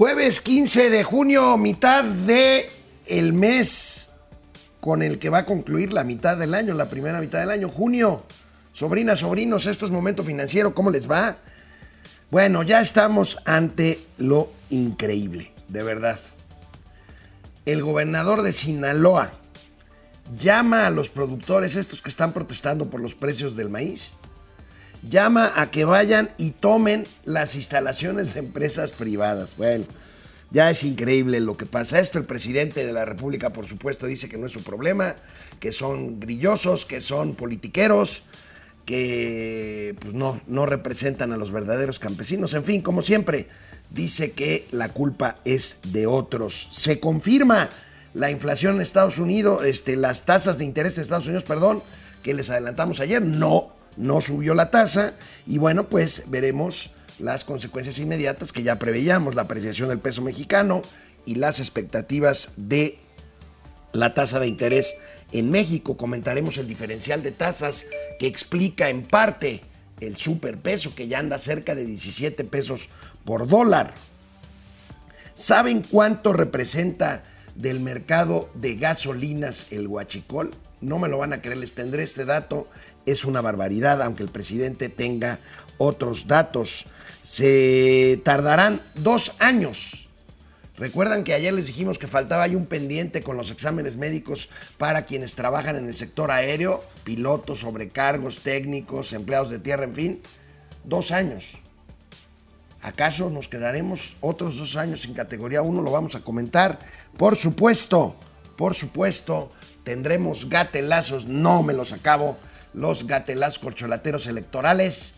Jueves 15 de junio, mitad de el mes con el que va a concluir la mitad del año, la primera mitad del año, junio. Sobrinas, sobrinos, esto es momento financiero, ¿cómo les va? Bueno, ya estamos ante lo increíble, de verdad. El gobernador de Sinaloa llama a los productores, estos que están protestando por los precios del maíz, llama a que vayan y tomen las instalaciones de empresas privadas. Bueno, ya es increíble lo que pasa. Esto el presidente de la República, por supuesto, dice que no es su problema, que son grillosos, que son politiqueros, que pues no, no representan a los verdaderos campesinos. En fin, como siempre, dice que la culpa es de otros. Se confirma la inflación en Estados Unidos, este, las tasas de interés en Estados Unidos, perdón, que les adelantamos ayer, no no subió la tasa y bueno, pues veremos las consecuencias inmediatas que ya preveíamos, la apreciación del peso mexicano y las expectativas de la tasa de interés en México. Comentaremos el diferencial de tasas que explica en parte el superpeso que ya anda cerca de 17 pesos por dólar. ¿Saben cuánto representa del mercado de gasolinas el huachicol? No me lo van a creer, les tendré este dato es una barbaridad, aunque el presidente tenga otros datos. Se tardarán dos años. Recuerdan que ayer les dijimos que faltaba ahí un pendiente con los exámenes médicos para quienes trabajan en el sector aéreo, pilotos, sobrecargos, técnicos, empleados de tierra, en fin. Dos años. ¿Acaso nos quedaremos otros dos años sin categoría 1? Lo vamos a comentar. Por supuesto, por supuesto, tendremos gatelazos, no me los acabo los gatelas corcholateros electorales.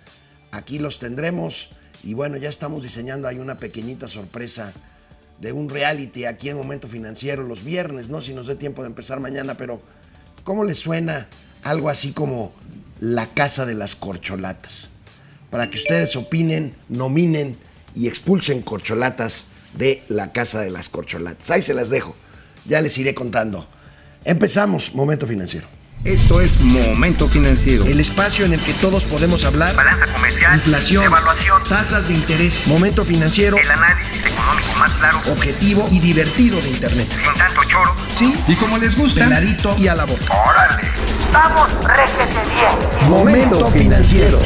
Aquí los tendremos. Y bueno, ya estamos diseñando ahí una pequeñita sorpresa de un reality aquí en Momento Financiero los viernes, ¿no? Si nos dé tiempo de empezar mañana, pero ¿cómo les suena algo así como la casa de las corcholatas? Para que ustedes opinen, nominen y expulsen corcholatas de la casa de las corcholatas. Ahí se las dejo. Ya les iré contando. Empezamos, Momento Financiero. Esto es Momento Financiero. El espacio en el que todos podemos hablar. Balanza comercial. Inflación. Evaluación. Tasas de interés. Momento Financiero. El análisis económico más claro. Objetivo y divertido de Internet. Sin tanto choro. Sí. Y como les gusta. Peladito y a la boca. Órale. Vamos, réjete bien. Momento Financiero.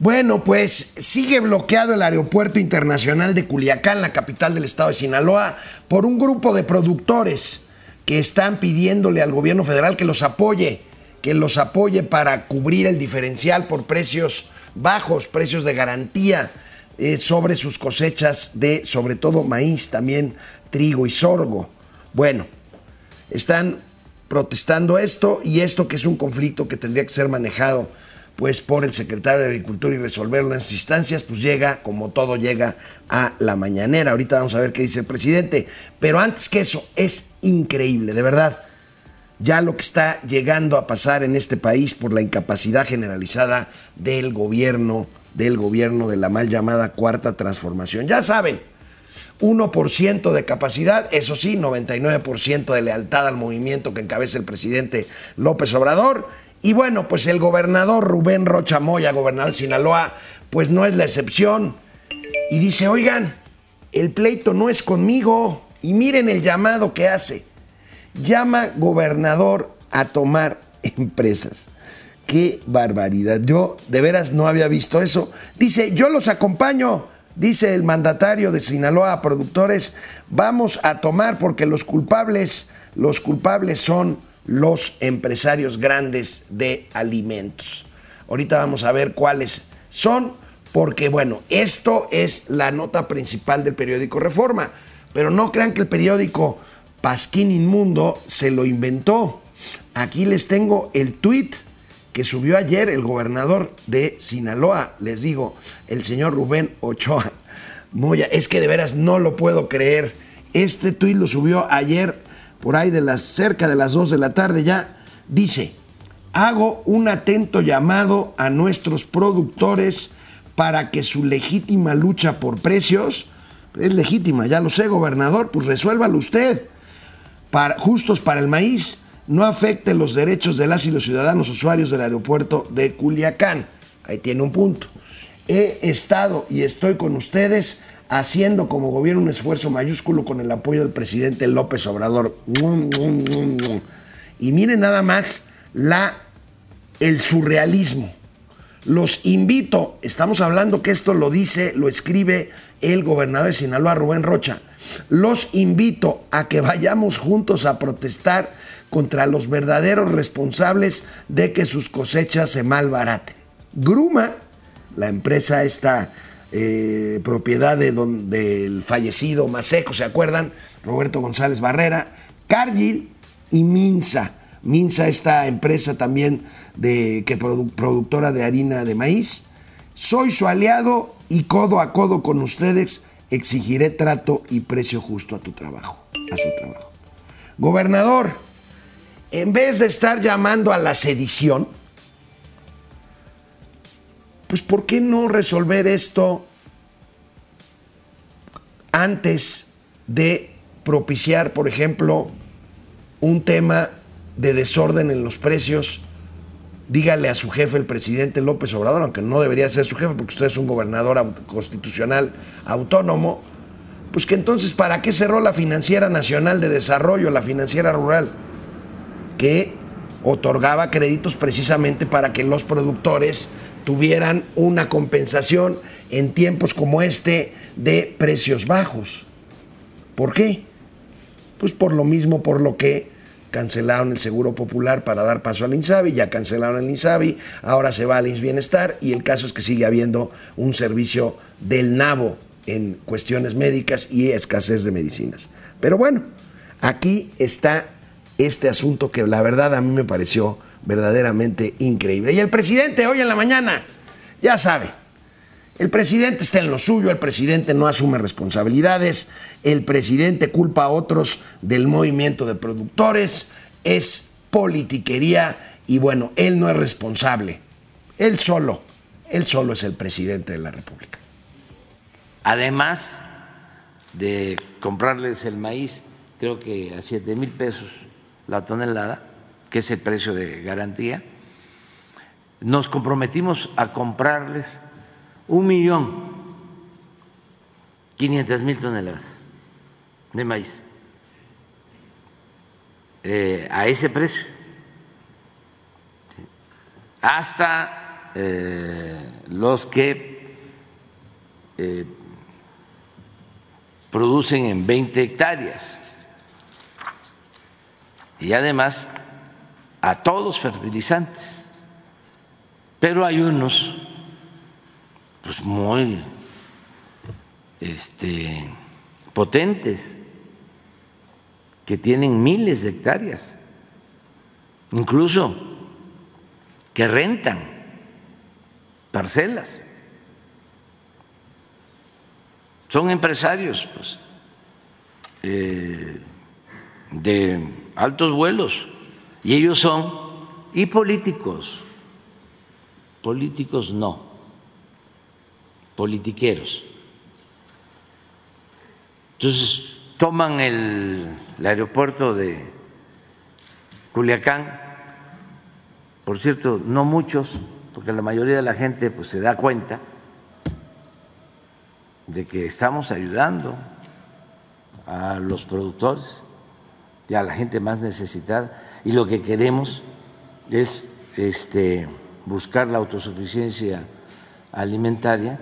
Bueno, pues sigue bloqueado el aeropuerto internacional de Culiacán, la capital del estado de Sinaloa, por un grupo de productores que están pidiéndole al gobierno federal que los apoye, que los apoye para cubrir el diferencial por precios bajos, precios de garantía eh, sobre sus cosechas de, sobre todo, maíz, también trigo y sorgo. Bueno, están protestando esto y esto que es un conflicto que tendría que ser manejado pues por el secretario de Agricultura y resolverlo en instancias, pues llega, como todo llega, a la mañanera. Ahorita vamos a ver qué dice el presidente. Pero antes que eso, es increíble, de verdad. Ya lo que está llegando a pasar en este país por la incapacidad generalizada del gobierno, del gobierno de la mal llamada cuarta transformación. Ya saben, 1% de capacidad, eso sí, 99% de lealtad al movimiento que encabeza el presidente López Obrador y bueno, pues el gobernador Rubén Rocha Moya, gobernador de Sinaloa, pues no es la excepción. Y dice, oigan, el pleito no es conmigo. Y miren el llamado que hace. Llama gobernador a tomar empresas. Qué barbaridad. Yo de veras no había visto eso. Dice, yo los acompaño. Dice el mandatario de Sinaloa a productores, vamos a tomar porque los culpables, los culpables son los empresarios grandes de alimentos. Ahorita vamos a ver cuáles son, porque bueno, esto es la nota principal del periódico Reforma, pero no crean que el periódico Pasquín Inmundo se lo inventó. Aquí les tengo el tuit que subió ayer el gobernador de Sinaloa, les digo, el señor Rubén Ochoa. Moya, es que de veras no lo puedo creer. Este tuit lo subió ayer por ahí de las cerca de las 2 de la tarde ya, dice, hago un atento llamado a nuestros productores para que su legítima lucha por precios, es legítima, ya lo sé, gobernador, pues resuélvalo usted, para, justos para el maíz, no afecte los derechos de las y los ciudadanos usuarios del aeropuerto de Culiacán. Ahí tiene un punto. he estado y estoy con ustedes haciendo como gobierno un esfuerzo mayúsculo con el apoyo del presidente López Obrador. Y miren nada más la, el surrealismo. Los invito, estamos hablando que esto lo dice, lo escribe el gobernador de Sinaloa, Rubén Rocha. Los invito a que vayamos juntos a protestar contra los verdaderos responsables de que sus cosechas se malbaraten. Gruma, la empresa esta eh, propiedad de del fallecido Maseco, ¿se acuerdan? Roberto González Barrera, Cargill y Minsa. Minsa, esta empresa también de, que productora de harina de maíz. Soy su aliado y codo a codo con ustedes exigiré trato y precio justo a tu trabajo, a su trabajo. Gobernador, en vez de estar llamando a la sedición, pues ¿por qué no resolver esto antes de propiciar, por ejemplo, un tema de desorden en los precios? Dígale a su jefe, el presidente López Obrador, aunque no debería ser su jefe porque usted es un gobernador constitucional autónomo, pues que entonces, ¿para qué cerró la Financiera Nacional de Desarrollo, la Financiera Rural? Que otorgaba créditos precisamente para que los productores tuvieran una compensación en tiempos como este de precios bajos. ¿Por qué? Pues por lo mismo por lo que cancelaron el Seguro Popular para dar paso al INSABI, ya cancelaron el INSABI, ahora se va al INS Bienestar y el caso es que sigue habiendo un servicio del NABO en cuestiones médicas y escasez de medicinas. Pero bueno, aquí está este asunto que la verdad a mí me pareció verdaderamente increíble. Y el presidente hoy en la mañana, ya sabe, el presidente está en lo suyo, el presidente no asume responsabilidades, el presidente culpa a otros del movimiento de productores, es politiquería y bueno, él no es responsable. Él solo, él solo es el presidente de la República. Además de comprarles el maíz, creo que a 7 mil pesos la tonelada, que es el precio de garantía, nos comprometimos a comprarles un millón quinientas mil toneladas de maíz eh, a ese precio, hasta eh, los que eh, producen en 20 hectáreas y además a todos fertilizantes. Pero hay unos pues muy este, potentes que tienen miles de hectáreas, incluso que rentan parcelas. Son empresarios pues, eh, de altos vuelos. Y ellos son, y políticos, políticos no, politiqueros. Entonces toman el, aeropuerto de Culiacán, por cierto, no muchos, porque la mayoría de la gente pues, se da cuenta de que estamos ayudando a los productores y a la gente más necesitada. Y lo que queremos es este, buscar la autosuficiencia alimentaria,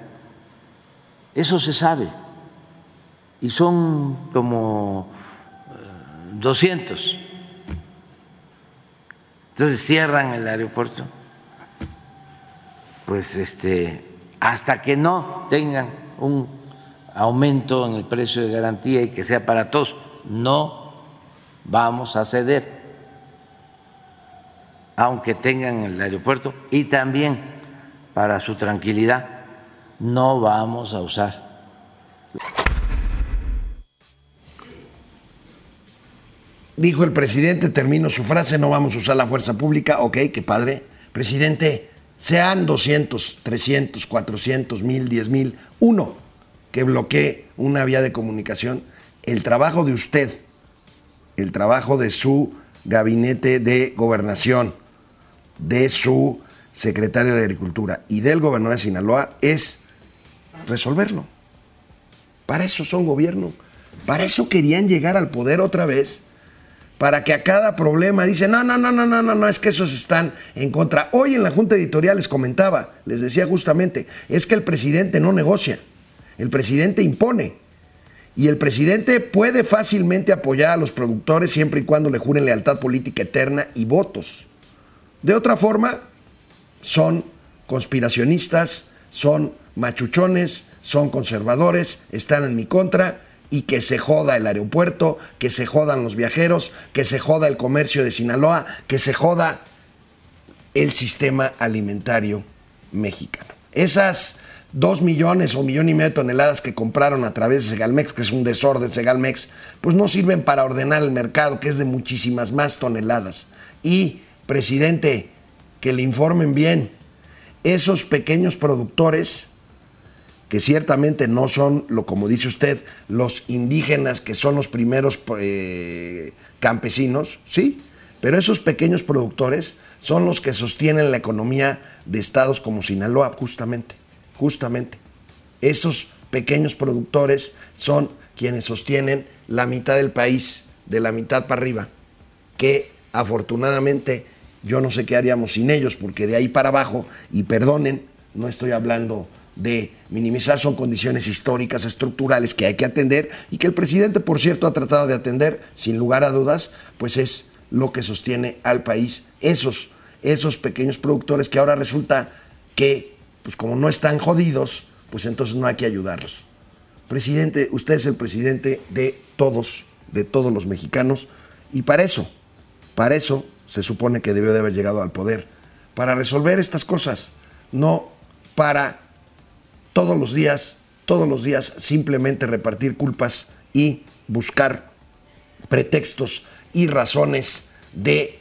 eso se sabe. Y son como 200. Eh, Entonces cierran el aeropuerto, pues este, hasta que no tengan un aumento en el precio de garantía y que sea para todos, no vamos a ceder, aunque tengan el aeropuerto, y también para su tranquilidad, no vamos a usar. Dijo el presidente, termino su frase, no vamos a usar la fuerza pública, ok, qué padre. Presidente, sean 200, 300, 400, 1000, 10 mil, uno que bloquee una vía de comunicación, el trabajo de usted el trabajo de su gabinete de gobernación, de su secretario de Agricultura y del gobernador de Sinaloa es resolverlo. Para eso son gobierno. Para eso querían llegar al poder otra vez. Para que a cada problema dicen, no, no, no, no, no, no, no, es que esos están en contra. Hoy en la Junta Editorial les comentaba, les decía justamente, es que el presidente no negocia, el presidente impone. Y el presidente puede fácilmente apoyar a los productores siempre y cuando le juren lealtad política eterna y votos. De otra forma, son conspiracionistas, son machuchones, son conservadores, están en mi contra y que se joda el aeropuerto, que se jodan los viajeros, que se joda el comercio de Sinaloa, que se joda el sistema alimentario mexicano. Esas dos millones o millón y medio de toneladas que compraron a través de Segalmex, que es un desorden Segalmex, pues no sirven para ordenar el mercado, que es de muchísimas más toneladas. Y, presidente, que le informen bien, esos pequeños productores que ciertamente no son, lo como dice usted, los indígenas que son los primeros eh, campesinos, sí, pero esos pequeños productores son los que sostienen la economía de estados como Sinaloa, justamente, justamente. Esos pequeños productores son quienes sostienen la mitad del país, de la mitad para arriba, que afortunadamente yo no sé qué haríamos sin ellos, porque de ahí para abajo, y perdonen, no estoy hablando de minimizar son condiciones históricas, estructurales que hay que atender y que el presidente, por cierto, ha tratado de atender sin lugar a dudas, pues es lo que sostiene al país. Esos, esos pequeños productores que ahora resulta que, pues como no están jodidos, pues entonces no hay que ayudarlos. Presidente, usted es el presidente de todos, de todos los mexicanos, y para eso, para eso se supone que debió de haber llegado al poder, para resolver estas cosas, no para todos los días, todos los días simplemente repartir culpas y buscar pretextos y razones de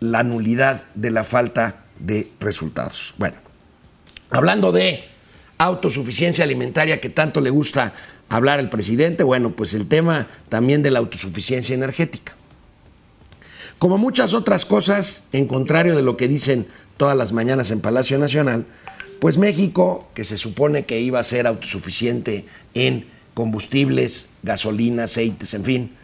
la nulidad de la falta de resultados. Bueno, hablando de autosuficiencia alimentaria que tanto le gusta hablar al presidente, bueno, pues el tema también de la autosuficiencia energética. Como muchas otras cosas, en contrario de lo que dicen todas las mañanas en Palacio Nacional, pues México, que se supone que iba a ser autosuficiente en combustibles, gasolina, aceites, en fin,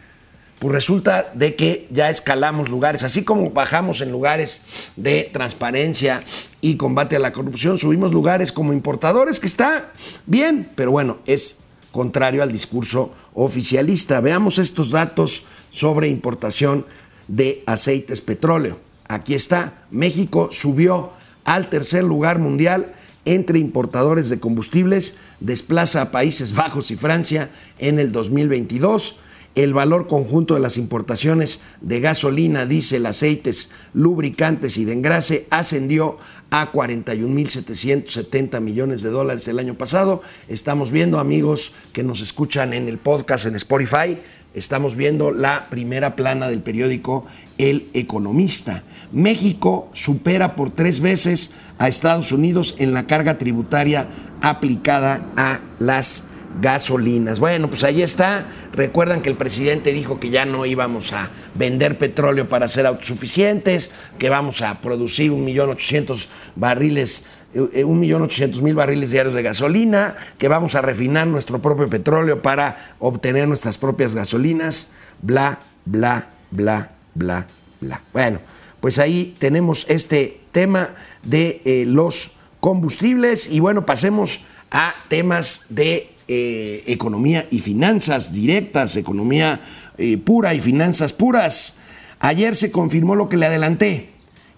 pues resulta de que ya escalamos lugares, así como bajamos en lugares de transparencia y combate a la corrupción, subimos lugares como importadores, que está bien, pero bueno, es contrario al discurso oficialista. Veamos estos datos sobre importación de aceites petróleo. Aquí está, México subió al tercer lugar mundial entre importadores de combustibles desplaza a Países Bajos y Francia en el 2022. El valor conjunto de las importaciones de gasolina, diésel, aceites, lubricantes y de engrase ascendió a 41.770 millones de dólares el año pasado. Estamos viendo, amigos que nos escuchan en el podcast en Spotify, estamos viendo la primera plana del periódico El Economista. México supera por tres veces a Estados Unidos en la carga tributaria aplicada a las gasolinas. Bueno, pues ahí está. Recuerdan que el presidente dijo que ya no íbamos a vender petróleo para ser autosuficientes, que vamos a producir un millón ochocientos barriles eh, un millón ochocientos mil barriles diarios de gasolina, que vamos a refinar nuestro propio petróleo para obtener nuestras propias gasolinas, bla, bla, bla, bla, bla. Bueno, pues ahí tenemos este tema de eh, los combustibles y bueno, pasemos a temas de eh, economía y finanzas directas, economía eh, pura y finanzas puras. Ayer se confirmó lo que le adelanté.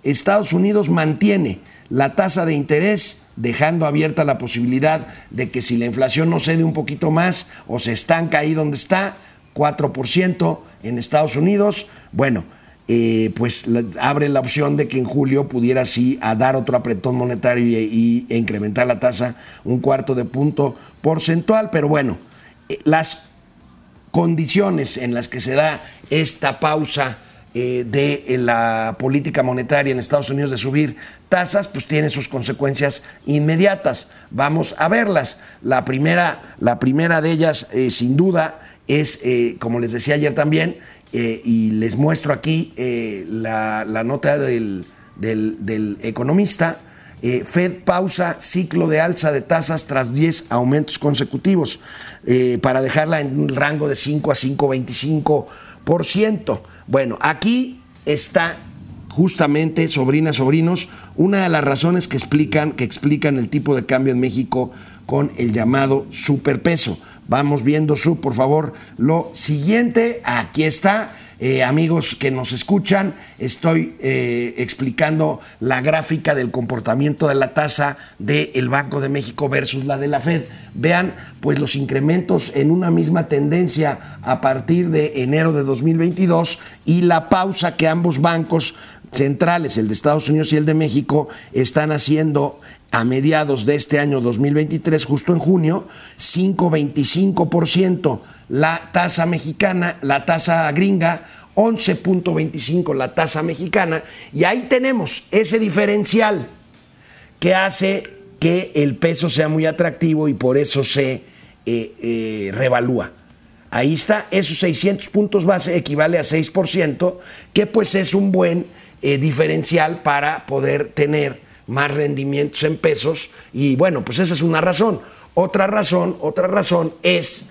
Estados Unidos mantiene la tasa de interés dejando abierta la posibilidad de que si la inflación no cede un poquito más o se estanca ahí donde está, 4% en Estados Unidos, bueno, eh, pues abre la opción de que en julio pudiera sí a dar otro apretón monetario y, incrementar la tasa un cuarto de punto porcentual, pero bueno, eh, las condiciones en las que se da esta pausa eh, de la política monetaria en Estados Unidos de subir tasas, pues tiene sus consecuencias inmediatas. Vamos a verlas. La primera, la primera de ellas, sin duda, es, como les decía ayer también, eh, y les muestro aquí eh, la, nota del, economista. Eh, Fed pausa ciclo de alza de tasas tras 10 aumentos consecutivos para dejarla en un rango de 5 a 5,25%. Bueno, aquí está justamente, sobrinas, sobrinos, una de las razones que explican, que explican el tipo de cambio en México con el llamado superpeso. Vamos viendo su, por favor, lo siguiente. Aquí está. Eh, amigos que nos escuchan, estoy eh, explicando la gráfica del comportamiento de la tasa del Banco de México versus la de la Fed. Vean, pues los incrementos en una misma tendencia a partir de enero de 2022 y la pausa que ambos bancos centrales, el de Estados Unidos y el de México, están haciendo a mediados de este año 2023, justo en junio, 5.25% la tasa mexicana, la tasa gringa, 11.25 la tasa mexicana, y ahí tenemos ese diferencial que hace que el peso sea muy atractivo y por eso se eh, eh, revalúa. Ahí está, esos 600 puntos base equivale a 6%, que pues es un buen eh, diferencial para poder tener más rendimientos en pesos y bueno, pues esa es una razón. Otra razón, otra razón es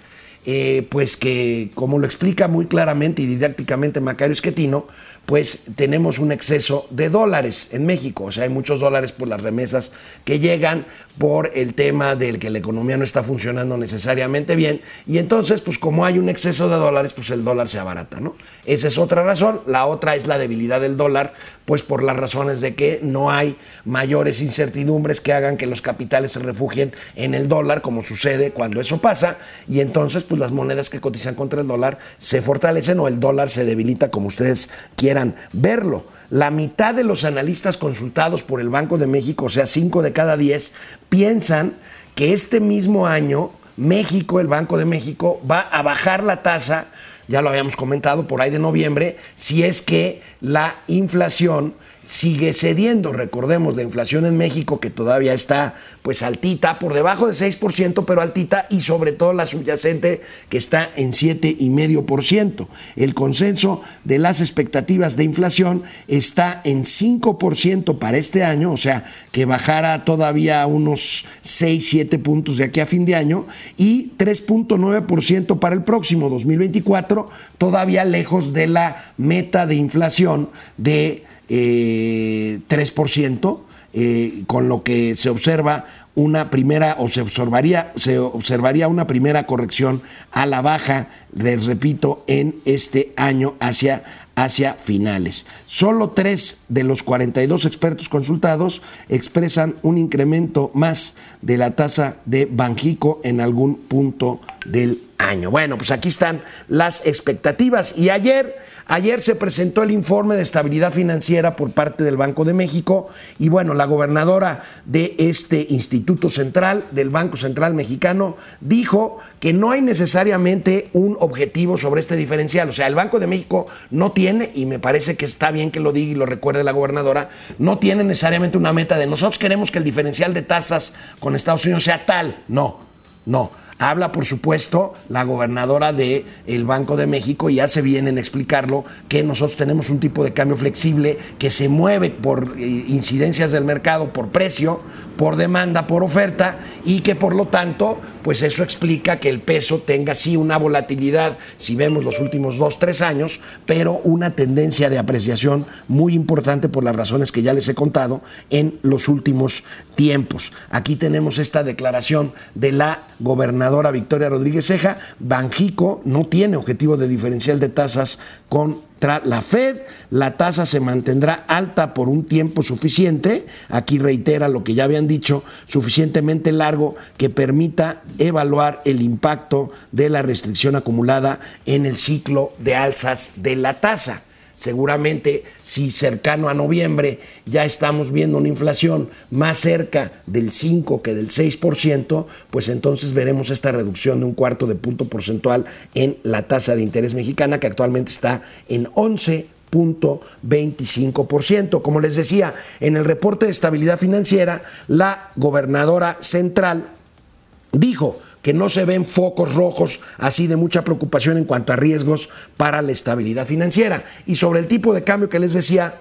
eh, pues que, como lo explica muy claramente y didácticamente Macario Esquetino, pues tenemos un exceso de dólares en México. O sea, hay muchos dólares por las remesas que llegan, por el tema del que la economía no está funcionando necesariamente bien. Y entonces, pues como hay un exceso de dólares, pues el dólar se abarata, ¿no? Esa es otra razón. La otra es la debilidad del dólar, pues por las razones de que no hay mayores incertidumbres que hagan que los capitales se refugien en el dólar, como sucede cuando eso pasa. Y entonces, pues las monedas que cotizan contra el dólar se fortalecen o el dólar se debilita como ustedes quieran verlo. La mitad de los analistas consultados por el Banco de México, o sea, 5 de cada 10, piensan que este mismo año México, el Banco de México, va a bajar la tasa, ya lo habíamos comentado, por ahí de noviembre, si es que la inflación sigue cediendo. Recordemos la inflación en México que todavía está pues altita, por debajo de 6%, pero altita y sobre todo la subyacente que está en 7,5%. El consenso de las expectativas de inflación está en 5% para este año, o sea, que bajara todavía unos 6, 7 puntos de aquí a fin de año y 3.9% para el próximo 2024, todavía lejos de la meta de inflación de 3%, eh, eh, con lo que se observa una primera, o se observaría, se observaría una primera corrección a la baja, les repito, en este año hacia, hacia finales. Solo tres de los 42 expertos consultados expresan un incremento más de la tasa de Banjico en algún punto del año. Bueno, pues aquí están las expectativas. Y ayer Ayer se presentó el informe de estabilidad financiera por parte del Banco de México y bueno, la gobernadora de este Instituto Central, del Banco Central Mexicano, dijo que no hay necesariamente un objetivo sobre este diferencial. O sea, el Banco de México no tiene, y me parece que está bien que lo diga y lo recuerde la gobernadora, no tiene necesariamente una meta de nosotros queremos que el diferencial de tasas con Estados Unidos sea tal. No, no. Habla, por supuesto, la gobernadora del el Banco de México y hace bien en explicarlo que nosotros tenemos un tipo de cambio flexible que se mueve por eh, incidencias del mercado, por precio, por demanda, por oferta y que por lo tanto, pues eso explica que el peso tenga sí una volatilidad, si vemos los últimos dos, tres años, pero una tendencia de apreciación muy importante por las razones que ya les he contado en los últimos tiempos. Aquí tenemos esta declaración de la gobernadora Victoria Rodríguez Ceja. Banjico no tiene objetivo de diferencial de tasas con la Fed, la tasa se mantendrá alta por un tiempo suficiente, aquí reitera lo que ya habían dicho, suficientemente largo que permita evaluar el impacto de la restricción acumulada en el ciclo de alzas de la tasa seguramente si cercano a noviembre ya estamos viendo una inflación más cerca del 5 que del 6%, pues entonces veremos esta reducción de un cuarto de punto porcentual en la tasa de interés mexicana que actualmente está en 11.25%. Como les decía, en el reporte de estabilidad financiera, la gobernadora central dijo que no se ven focos rojos así de mucha preocupación en cuanto a riesgos para la estabilidad financiera. Y sobre el tipo de cambio que les decía,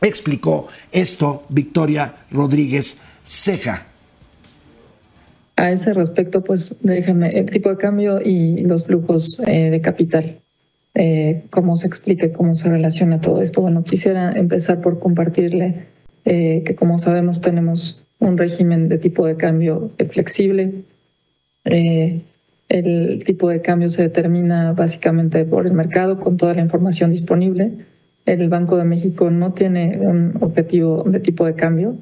explicó esto Victoria Rodríguez Ceja. A ese respecto, pues déjame el tipo de cambio y los flujos eh, de capital. Eh, cómo se explica, cómo se relaciona todo esto. Bueno, quisiera empezar por compartirle eh, que, como sabemos, tenemos un régimen de tipo de cambio flexible. El tipo de cambio se determina básicamente por el mercado con toda la información disponible. El Banco de México no tiene un objetivo de tipo de cambio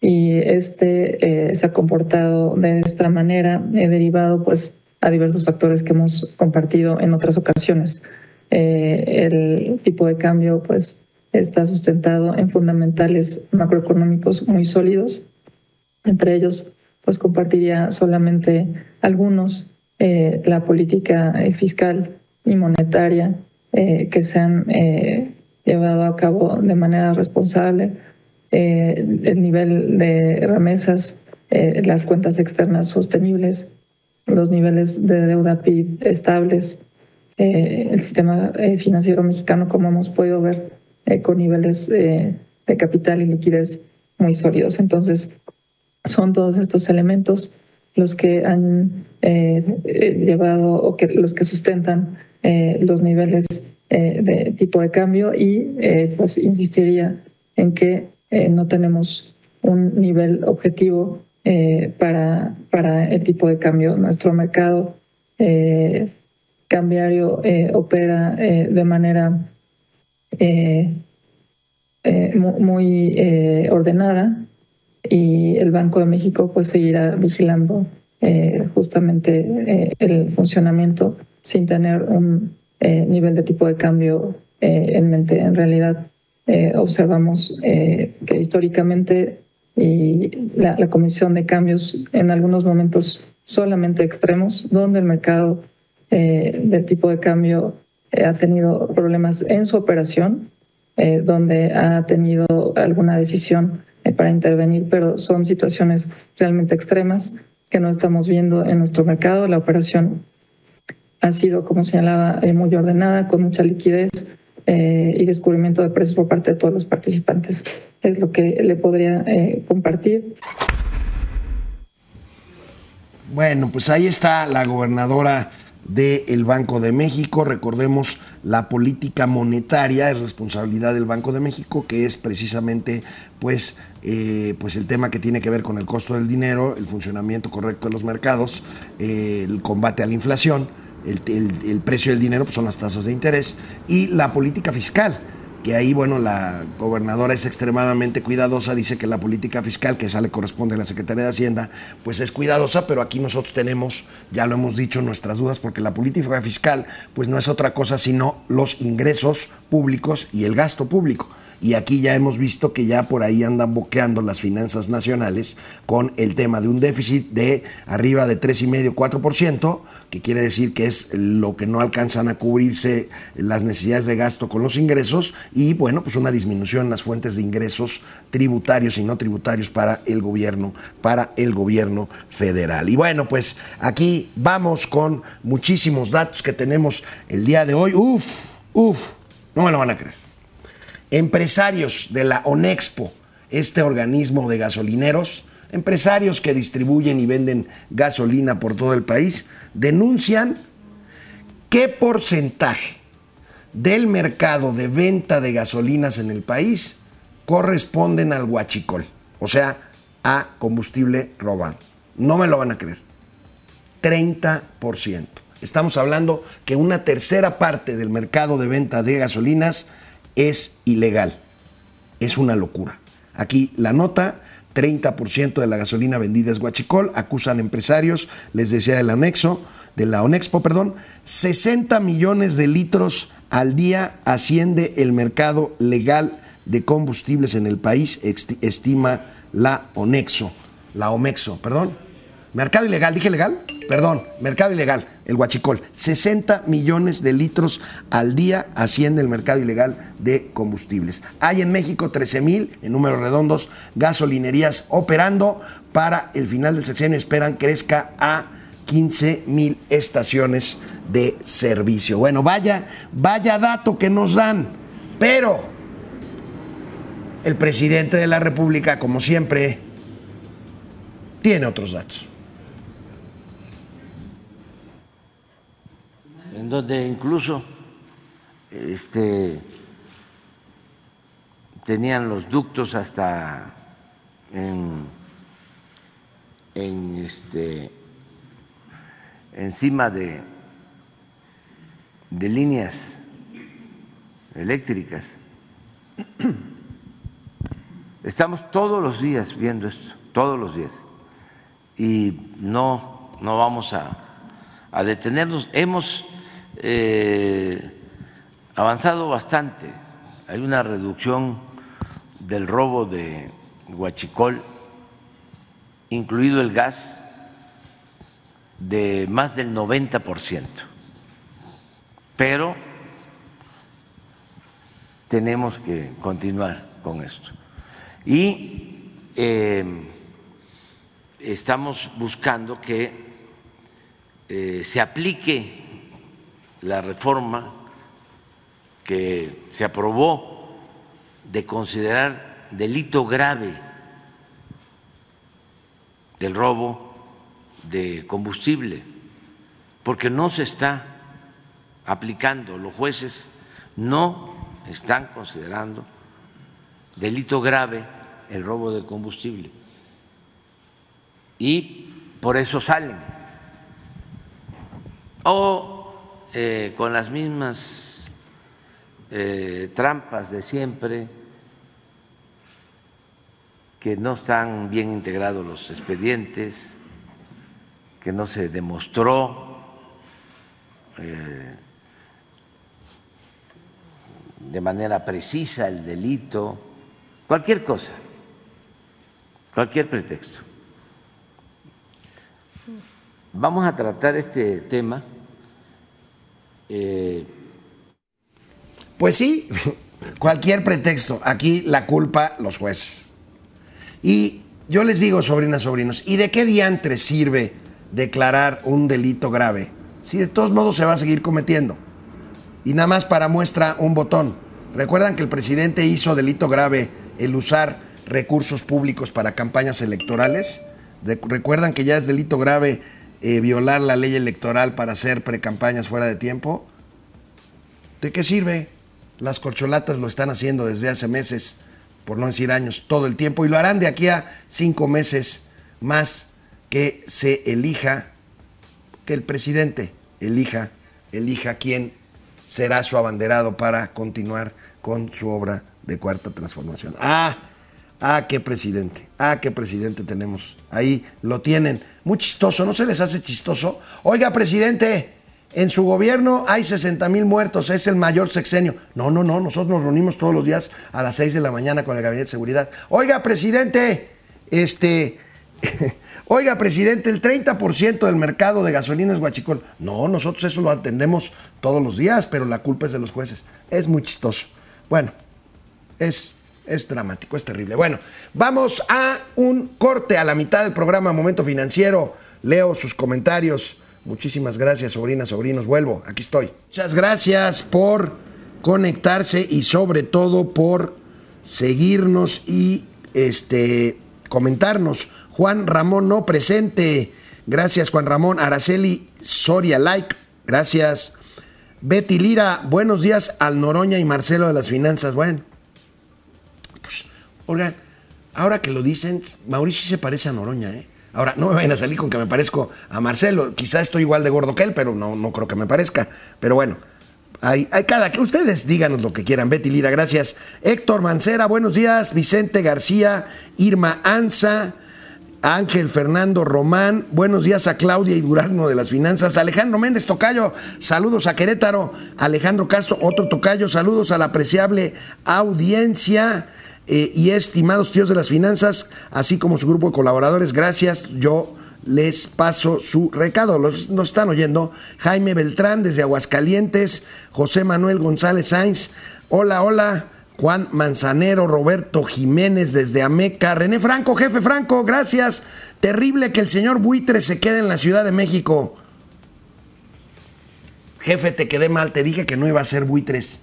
y este se ha comportado de esta manera, derivado pues a diversos factores que hemos compartido en otras ocasiones. Eh, el tipo de cambio pues está sustentado en fundamentales macroeconómicos muy sólidos. Entre ellos, pues compartiría solamente algunos, eh, la política eh, fiscal y monetaria que se han llevado a cabo de manera responsable, el nivel de remesas, las cuentas externas sostenibles, los niveles de deuda PIB estables, eh, el sistema eh, financiero mexicano, como hemos podido ver, eh, con niveles de capital y liquidez muy sólidos. Entonces, son todos estos elementos los que han llevado o que los que sustentan los niveles de tipo de cambio y pues insistiría en que no tenemos un nivel objetivo eh, para, para el tipo de cambio. Nuestro mercado eh, cambiario eh, opera de manera muy ordenada y el Banco de México pues seguirá vigilando justamente el funcionamiento sin tener un nivel de tipo de cambio en mente. En realidad observamos que históricamente y la, Comisión de Cambios en algunos momentos solamente extremos, donde el mercado eh, del tipo de cambio eh, ha tenido problemas en su operación, eh, donde ha tenido alguna decisión para intervenir, pero son situaciones realmente extremas que no estamos viendo en nuestro mercado. La operación ha sido, como señalaba, muy ordenada, con mucha liquidez, eh, y descubrimiento de precios por parte de todos los participantes. Es lo que le podría eh, compartir. Bueno, pues ahí está la gobernadora del Banco de México. Recordemos, la política monetaria es responsabilidad del Banco de México, que es precisamente pues, eh, pues el tema que tiene que ver con el costo del dinero, el funcionamiento correcto de los mercados, el combate a la inflación el, precio del dinero pues son las tasas de interés y la política fiscal que ahí, bueno, la gobernadora es extremadamente cuidadosa, dice que la política fiscal, que esa le corresponde a la Secretaría de Hacienda, pues es cuidadosa, pero aquí nosotros tenemos, ya lo hemos dicho, nuestras dudas, porque la política fiscal, pues no es otra cosa sino los ingresos públicos y el gasto público. Y aquí ya hemos visto que ya por ahí andan boqueando las finanzas nacionales con el tema de un déficit de arriba de 3,5, 4%, que quiere decir que es lo que no alcanzan a cubrirse las necesidades de gasto con los ingresos y bueno, pues una disminución en las fuentes de ingresos tributarios y no tributarios para el gobierno, para el gobierno federal. Y bueno, pues aquí vamos con muchísimos datos que tenemos el día de hoy. Uf, uf, no me lo van a creer empresarios de la ONEXPO, este organismo de gasolineros, empresarios que distribuyen y venden gasolina por todo el país, denuncian qué porcentaje del mercado de venta de gasolinas en el país corresponden al huachicol, o sea, a combustible robado. No me lo van a creer. 30%. Estamos hablando que una tercera parte del mercado de venta de gasolinas es ilegal. Es una locura. Aquí la nota, 30% de la gasolina vendida es guachicol, acusan empresarios, les decía del anexo, de la ONEXPO, perdón, 60 millones de litros al día asciende el mercado legal de combustibles en el país, estima la ONEXO, la OMEXO, perdón. Mercado ilegal, dije legal, perdón, mercado ilegal, el huachicol. 60 millones de litros al día asciende el mercado ilegal de combustibles. Hay en México 13 mil, en números redondos, gasolinerías operando. Para el final del sexenio esperan crezca a 15 mil estaciones de servicio. Bueno, vaya, vaya dato que nos dan, pero el presidente de la República, como siempre, tiene otros datos. Donde incluso este, tenían los ductos hasta en este, encima de, de líneas eléctricas. Estamos todos los días viendo esto, todos los días, y no, no vamos a, a detenernos. Hemos eh, avanzado bastante, hay una reducción del robo de Huachicol, incluido el gas, de más del 90%. Pero tenemos que continuar con esto. Y eh, estamos buscando que eh, se aplique la reforma que se aprobó de considerar delito grave del robo de combustible, porque no se está aplicando, los jueces no están considerando delito grave el robo de combustible y por eso salen. O eh, con las mismas eh, trampas de siempre, que no están bien integrados los expedientes, que no se demostró eh, de manera precisa el delito, cualquier cosa, cualquier pretexto. Vamos a tratar este tema. Eh, Pues sí, cualquier pretexto. Aquí la culpa los jueces. Y yo les digo, sobrinas, sobrinos, ¿y de qué diantre sirve declarar un delito grave si de todos modos se va a seguir cometiendo? Y nada más para muestra un botón. ¿Recuerdan que el presidente hizo delito grave el usar recursos públicos para campañas electorales? ¿Recuerdan que ya es delito grave eh, violar la ley electoral para hacer precampañas fuera de tiempo? ¿De qué sirve? Las corcholatas lo están haciendo desde hace meses, por no decir años, todo el tiempo, y lo harán de aquí a cinco meses más que se elija, que el presidente elija, elija quién será su abanderado para continuar con su obra de cuarta transformación. Ah, ah, qué presidente, ah, qué presidente tenemos. Ahí lo tienen. Muy chistoso, ¿no se les hace chistoso? Oiga, presidente, en su gobierno hay 60 mil muertos, es el mayor sexenio. No, no, no, nosotros nos reunimos todos los días a las 6 de la mañana con el Gabinete de Seguridad. Oiga, presidente, este, oiga, presidente, el 30% del mercado de gasolina es guachicol. No, nosotros eso lo atendemos todos los días, pero la culpa es de los jueces. Es muy chistoso. Bueno, es, es dramático, es terrible. Bueno, vamos a un corte a la mitad del programa Momento Financiero. Leo sus comentarios. Muchísimas gracias, sobrinas, sobrinos. Vuelvo, aquí estoy. Muchas gracias por conectarse y sobre todo por seguirnos y este comentarnos. Juan Ramón no presente. Gracias, Juan Ramón. Araceli Soria, like. Gracias. Betty Lira, buenos días al Noroña y Marcelo de las Finanzas. Bueno, oigan, ahora que lo dicen, Mauricio se parece a Noroña, ¿eh? Ahora, no me vayan a salir con que me parezco a Marcelo. Quizá estoy igual de gordo que él, pero no, no creo que me parezca. Pero bueno, hay, hay cada que ustedes díganos lo que quieran. Betty Lira, gracias. Héctor Mancera, buenos días. Vicente García, Irma Anza, Ángel Fernando Román, buenos días a Claudia y Durazno de las Finanzas. Alejandro Méndez Tocayo, saludos a Querétaro. Alejandro Castro, otro Tocayo, saludos a la apreciable audiencia. Eh, y estimados tíos de las finanzas, así como su grupo de colaboradores, gracias. Yo les paso su recado. Los, nos están oyendo Jaime Beltrán desde Aguascalientes, José Manuel González Sainz. Hola, hola. Juan Manzanero, Roberto Jiménez desde Ameca, René Franco, jefe Franco, gracias. Terrible que el señor Buitre se quede en la Ciudad de México. Jefe, te quedé mal, te dije que no iba a ser buitres.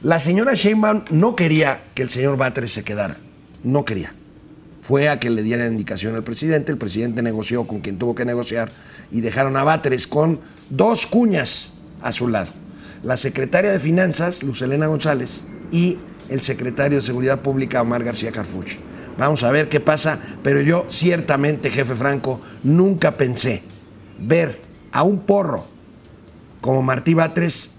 La señora Sheinbaum no quería que el señor Batres se quedara. No quería. Fue a que le diera la indicación al presidente. El presidente negoció con quien tuvo que negociar y dejaron a Batres con dos cuñas a su lado. La secretaria de Finanzas, Luz Elena González, y el secretario de Seguridad Pública, Omar García Carfuch. Vamos a ver qué pasa, pero yo ciertamente, jefe Franco, nunca pensé ver a un porro como Martí Batres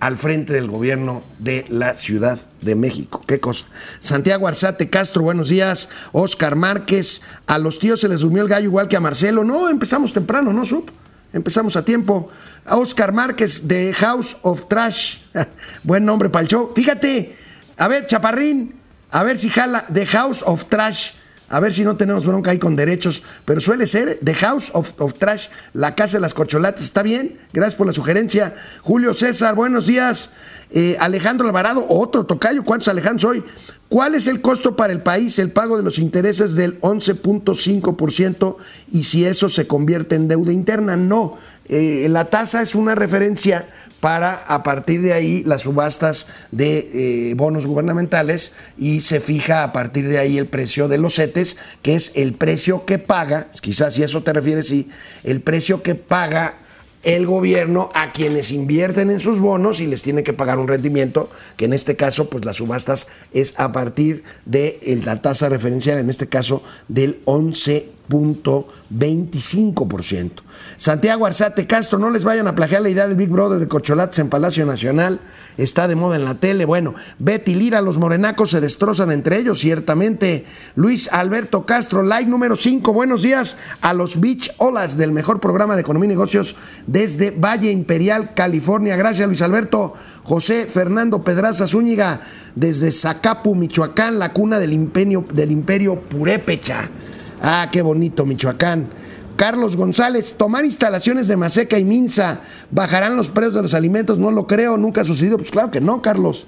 al frente del gobierno de la Ciudad de México. Qué cosa. Santiago Arzate Castro, buenos días. Oscar Márquez, a los tíos se les durmió el gallo igual que a Marcelo. No, empezamos temprano, ¿no, Sup? Empezamos a tiempo. Oscar Márquez de House of Trash. Buen nombre para el show. Fíjate, a ver, Chaparrín, a ver si jala The House of Trash. A ver si no tenemos bronca ahí con derechos, pero suele ser The House of, Trash, la casa de las corcholatas. ¿Está bien? Gracias por la sugerencia. Julio César, buenos días. Eh, Alejandro Alvarado, otro tocayo. ¿Cuántos Alejandros hoy? ¿Cuál es el costo para el país el pago de los intereses del 11.5% y si eso se convierte en deuda interna? No. Eh, la tasa es una referencia para a partir de ahí las subastas de eh, bonos gubernamentales y se fija a partir de ahí el precio de los CETES, que es el precio que paga, quizás si eso te refieres, sí, el precio que paga el gobierno a quienes invierten en sus bonos y les tiene que pagar un rendimiento, que en este caso, pues las subastas es a partir de la tasa referencial, en este caso del 11.25%. Santiago Arzate Castro, no les vayan a plagiar la idea del Big Brother de Corcholates en Palacio Nacional, está de moda en la tele. Bueno, Betty Lira, los morenacos se destrozan entre ellos, ciertamente. Luis Alberto Castro, like número 5, buenos días a los Beach Olas del mejor programa de economía y negocios desde Valle Imperial, California. Gracias, Luis Alberto. José Fernando Pedraza Zúñiga, desde Zacapu, Michoacán, la cuna del imperio, del imperio Purépecha. Ah, qué bonito, Michoacán. Carlos González, tomar instalaciones de Maseca y Minza, ¿bajarán los precios de los alimentos? No lo creo, nunca ha sucedido. Pues claro que no, Carlos.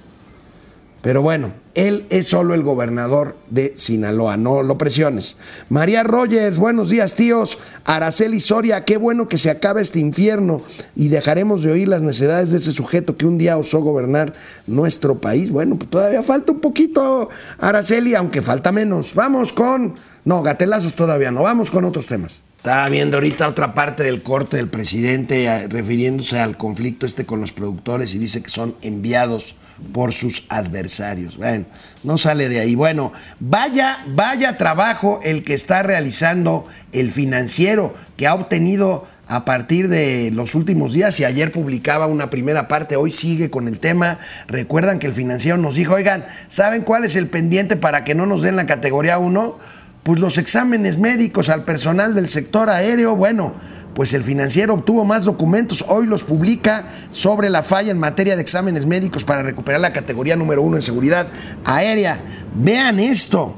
Pero bueno, él es solo el gobernador de Sinaloa, no lo presiones. María Rogers, buenos días tíos. Araceli Soria, qué bueno que se acabe este infierno y dejaremos de oír las necesidades de ese sujeto que un día osó gobernar nuestro país. Bueno, pues todavía falta un poquito, Araceli, aunque falta menos. Vamos con... No, gatelazos todavía no, vamos con otros temas. Estaba viendo ahorita otra parte del corte del presidente eh, refiriéndose al conflicto este con los productores y dice que son enviados por sus adversarios. Bueno, no sale de ahí. Bueno, vaya, vaya trabajo el que está realizando el financiero que ha obtenido a partir de los últimos días y ayer publicaba una primera parte, hoy sigue con el tema. Recuerdan que el financiero nos dijo, oigan, ¿saben cuál es el pendiente para que no nos den la categoría 1? Pues los exámenes médicos al personal del sector aéreo, bueno, pues el financiero obtuvo más documentos, hoy los publica sobre la falla en materia de exámenes médicos para recuperar la categoría número uno en seguridad aérea. Vean esto,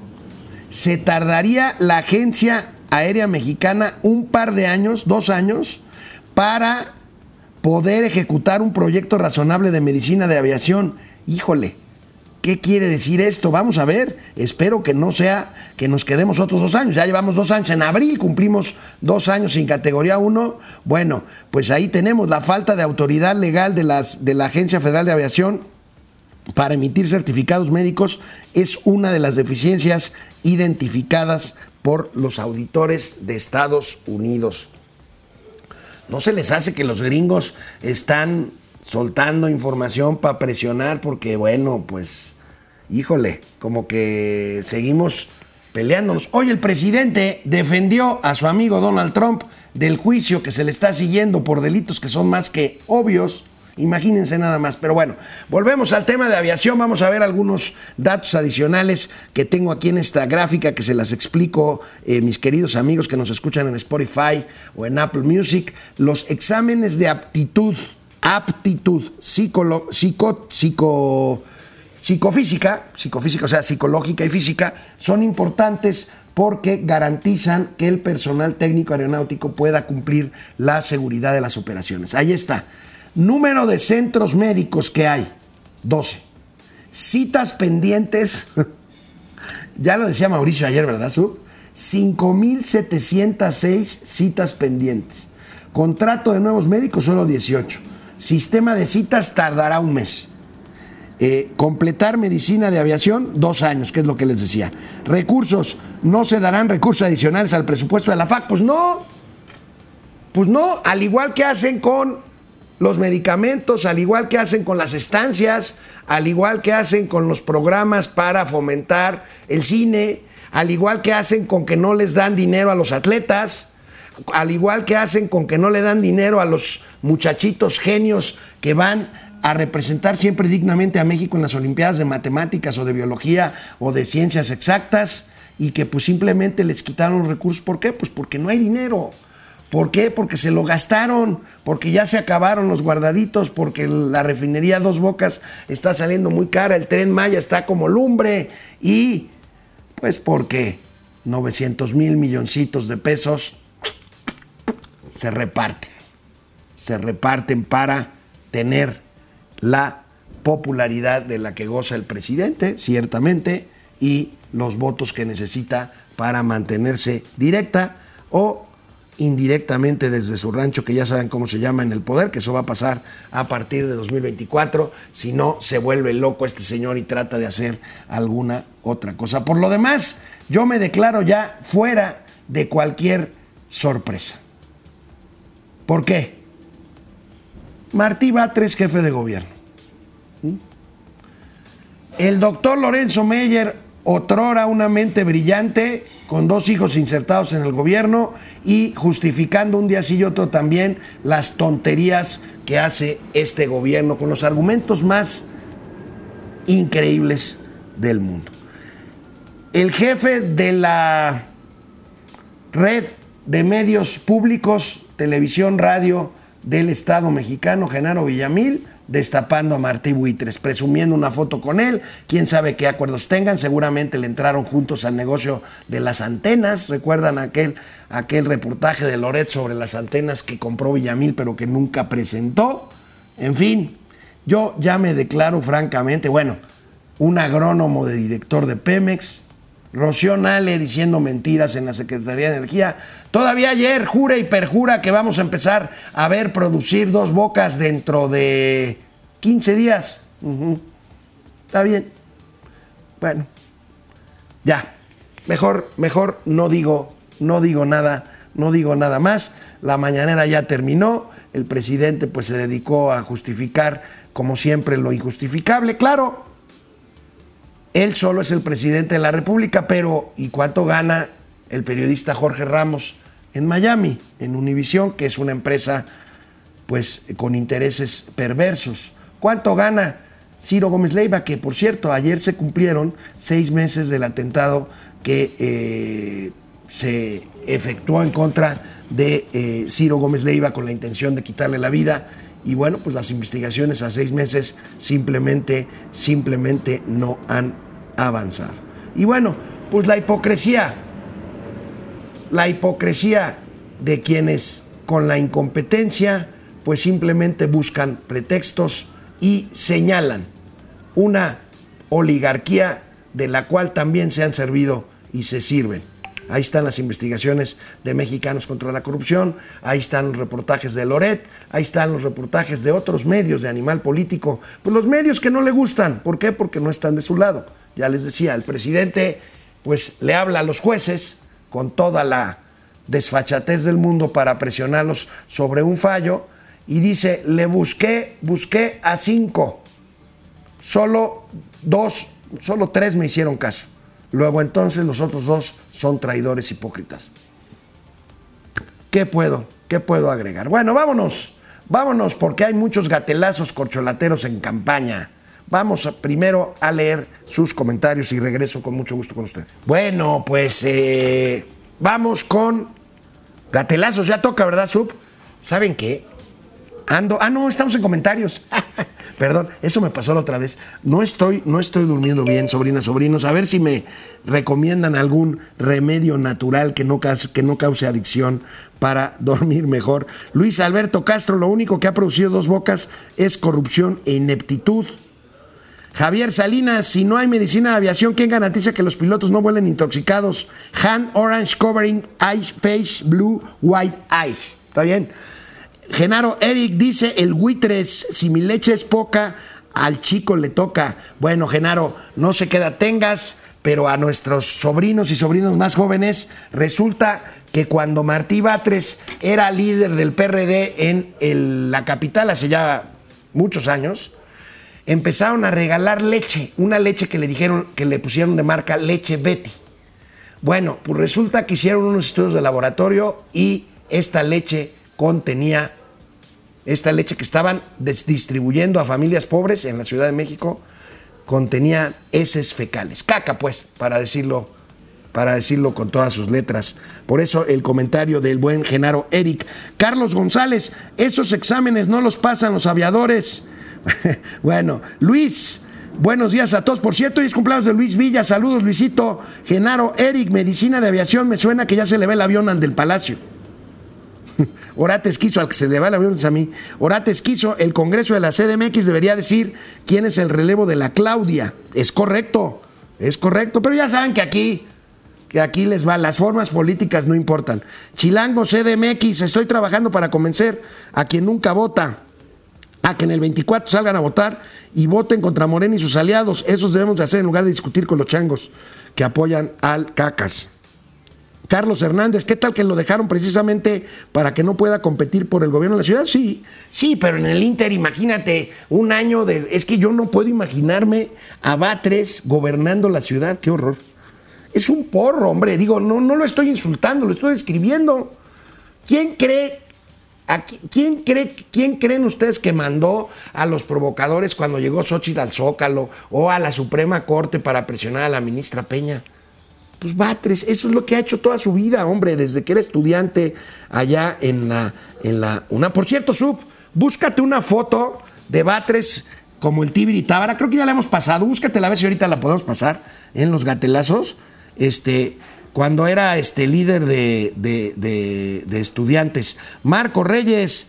se tardaría la agencia aérea mexicana un par de años, dos años, para poder ejecutar un proyecto razonable de medicina de aviación. Híjole, ¿Qué quiere decir esto? Vamos a ver. Espero que no sea que nos quedemos otros dos años. Ya llevamos dos años. En abril cumplimos dos años sin categoría 1. Bueno, pues ahí tenemos la falta de autoridad legal de, las, de la Agencia Federal de Aviación para emitir certificados médicos. Es una de las deficiencias identificadas por los auditores de Estados Unidos. ¿No se les hace que los gringos están soltando información para presionar porque, bueno, pues, híjole, como que seguimos peleándonos. Hoy el presidente defendió a su amigo Donald Trump del juicio que se le está siguiendo por delitos que son más que obvios. Imagínense nada más. Pero bueno, volvemos al tema de aviación. Vamos a ver algunos datos adicionales que tengo aquí en esta gráfica que se las explico, eh, mis queridos amigos que nos escuchan en Spotify o en Apple Music. Los exámenes de aptitud aptitud psicolo, psico, psico, psicofísica, psicofísica, o sea, psicológica y física, son importantes porque garantizan que el personal técnico aeronáutico pueda cumplir la seguridad de las operaciones. Ahí está. Número de centros médicos que hay, 12. Citas pendientes, ya lo decía Mauricio ayer, ¿verdad, Sub? 5.706 citas pendientes. Contrato de nuevos médicos, solo 18 sistema de citas tardará un mes. Eh, completar medicina de aviación, dos años, que es lo que les decía. Recursos, no se darán recursos adicionales al presupuesto de la FAC. Pues no, pues no, al igual que hacen con los medicamentos, al igual que hacen con las estancias, al igual que hacen con los programas para fomentar el cine, al igual que hacen con que no les dan dinero a los atletas, al igual que hacen con que no le dan dinero a los muchachitos genios que van a representar siempre dignamente a México en las Olimpiadas de Matemáticas o de Biología o de Ciencias Exactas y que pues simplemente les quitaron recursos. ¿Por qué? Pues porque no hay dinero. ¿Por qué? Porque se lo gastaron, porque ya se acabaron los guardaditos, porque la refinería Dos Bocas está saliendo muy cara, el tren Maya está como lumbre y pues porque 900 mil milloncitos de pesos se reparten, se reparten para tener la popularidad de la que goza el presidente, ciertamente, y los votos que necesita para mantenerse directa o indirectamente desde su rancho, que ya saben cómo se llama en el poder, que eso va a pasar a partir de 2024, si no se vuelve loco este señor y trata de hacer alguna otra cosa. Por lo demás, yo me declaro ya fuera de cualquier sorpresa. ¿Por qué? Martí Batres, jefe de gobierno. El doctor Lorenzo Meyer, otrora una mente brillante, con dos hijos insertados en el gobierno y justificando un día sí y otro también las tonterías que hace este gobierno con los argumentos más increíbles del mundo. El jefe de la red de medios públicos, televisión, radio del Estado mexicano, Genaro Villamil, destapando a Martí Buitres, presumiendo una foto con él, quién sabe qué acuerdos tengan, seguramente le entraron juntos al negocio de las antenas, recuerdan aquel, aquel reportaje de Loret sobre las antenas que compró Villamil pero que nunca presentó, en fin, yo ya me declaro francamente, bueno, un agrónomo de director de Pemex, Rocío Nale diciendo mentiras en la Secretaría de Energía. Todavía ayer jura y perjura que vamos a empezar a ver producir dos bocas dentro de 15 días. Está bien. Bueno, ya. Mejor, mejor no digo, no digo nada, no digo nada más. La mañanera ya terminó. El presidente pues se dedicó a justificar, como siempre, lo injustificable. Claro, él solo es el presidente de la República, pero ¿y cuánto gana el periodista Jorge Ramos en Miami, en Univision, que es una empresa pues con intereses perversos? ¿Cuánto gana Ciro Gómez Leiva? Que por cierto, ayer se cumplieron seis meses del atentado que eh, se efectuó en contra de eh, Ciro Gómez Leiva con la intención de quitarle la vida y bueno, pues las investigaciones a seis meses simplemente, simplemente no han avanzado. Y bueno, pues la hipocresía, la hipocresía de quienes con la incompetencia pues simplemente buscan pretextos y señalan una oligarquía de la cual también se han servido y se sirven. Ahí están las investigaciones de Mexicanos contra la Corrupción, ahí están los reportajes de Loret, ahí están los reportajes de otros medios de Animal Político, pues los medios que no le gustan, ¿por qué? Porque no están de su lado. Ya les decía, el presidente pues le habla a los jueces con toda la desfachatez del mundo para presionarlos sobre un fallo y dice, le busqué, busqué a cinco, solo dos, solo tres me hicieron caso. Luego entonces los otros dos son traidores hipócritas. ¿Qué puedo? ¿Qué puedo agregar? Bueno, vámonos, vámonos porque hay muchos gatelazos corcholateros en campaña. Vamos primero a leer sus comentarios y regreso con mucho gusto con usted. Bueno, pues eh, vamos con gatelazos. Ya toca, ¿verdad, Sub? ¿Saben qué? Ando. Ah, no, estamos en comentarios. Perdón, eso me pasó la otra vez. No estoy, no estoy durmiendo bien, sobrinas, sobrinos. A ver si me recomiendan algún remedio natural que no, que no cause adicción para dormir mejor. Luis Alberto Castro, lo único que ha producido dos bocas es corrupción e ineptitud. Javier Salinas, si no hay medicina de aviación, ¿quién garantiza que los pilotos no vuelen intoxicados? Hand Orange Covering Ice Face Blue White Ice. ¿Está bien? Genaro Eric dice, el buitres, si mi leche es poca, al chico le toca. Bueno, Genaro, no se queda tengas, pero a nuestros sobrinos y sobrinos más jóvenes resulta que cuando Martí Batres era líder del PRD en la capital hace ya muchos años, empezaron a regalar leche, una leche que le dijeron que le pusieron de marca leche Betty. Bueno, pues resulta que hicieron unos estudios de laboratorio y esta leche contenía, esta leche que estaban distribuyendo a familias pobres en la Ciudad de México, contenía heces fecales, caca pues, para decirlo, para decirlo con todas sus letras. Por eso el comentario del buen Genaro Eric. Carlos González, esos exámenes no los pasan los aviadores. bueno, Luis, buenos días a todos. Por cierto, hoy es cumpleaños de Luis Villa. Saludos, Luisito. Genaro Eric, medicina de aviación. Me suena que ya se le ve el avión al del Palacio. Orates quiso, al que se le va el avión a mí. Orates quiso, el Congreso de la CDMX debería decir quién es el relevo de la Claudia. Es correcto, es correcto, pero ya saben que aquí, que aquí les va, las formas políticas no importan. Chilango CDMX, estoy trabajando para convencer a quien nunca vota a que en el 24 salgan a votar y voten contra Morena y sus aliados. Eso debemos de hacer en lugar de discutir con los changos que apoyan al cacas. Carlos Hernández, ¿qué tal que lo dejaron precisamente para que no pueda competir por el gobierno de la ciudad? Sí, sí, pero en el Inter, imagínate, un año de... Es que yo no puedo imaginarme a Batres gobernando la ciudad, qué horror. Es un porro, hombre, digo, no, no lo estoy insultando, lo estoy describiendo. ¿Quién cree, quién cree, quién creen ustedes que mandó a los provocadores cuando llegó Xochitl al Zócalo o a la Suprema Corte para presionar a la ministra Peña? Pues Batres, eso es lo que ha hecho toda su vida, hombre, desde que era estudiante allá en la, en la una. Por cierto, Sub, búscate una foto de Batres como el Tibiri Tábara, creo que ya la hemos pasado, búscatela a ver si ahorita la podemos pasar en los gatelazos. Este, cuando era este líder de, de- de- de estudiantes. Marco Reyes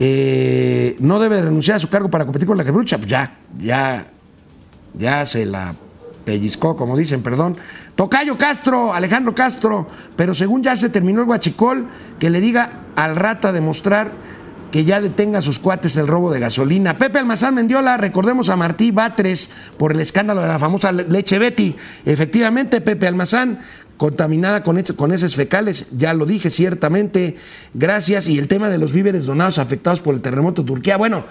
eh, no debe renunciar a su cargo para competir con la quebrucha. Pues ya, ya, ya se la pellizcó, como dicen, perdón. Tocayo Castro, Alejandro Castro, pero según ya se terminó el guachicol, que le diga al rata demostrar que ya detenga a sus cuates el robo de gasolina. Pepe Almazán Mendiola, recordemos a Martí Batres por el escándalo de la famosa le- leche Betty. Efectivamente, Pepe Almazán, contaminada con, con heces fecales, ya lo dije ciertamente, gracias. Y el tema de los víveres donados afectados por el terremoto de Turquía. Bueno,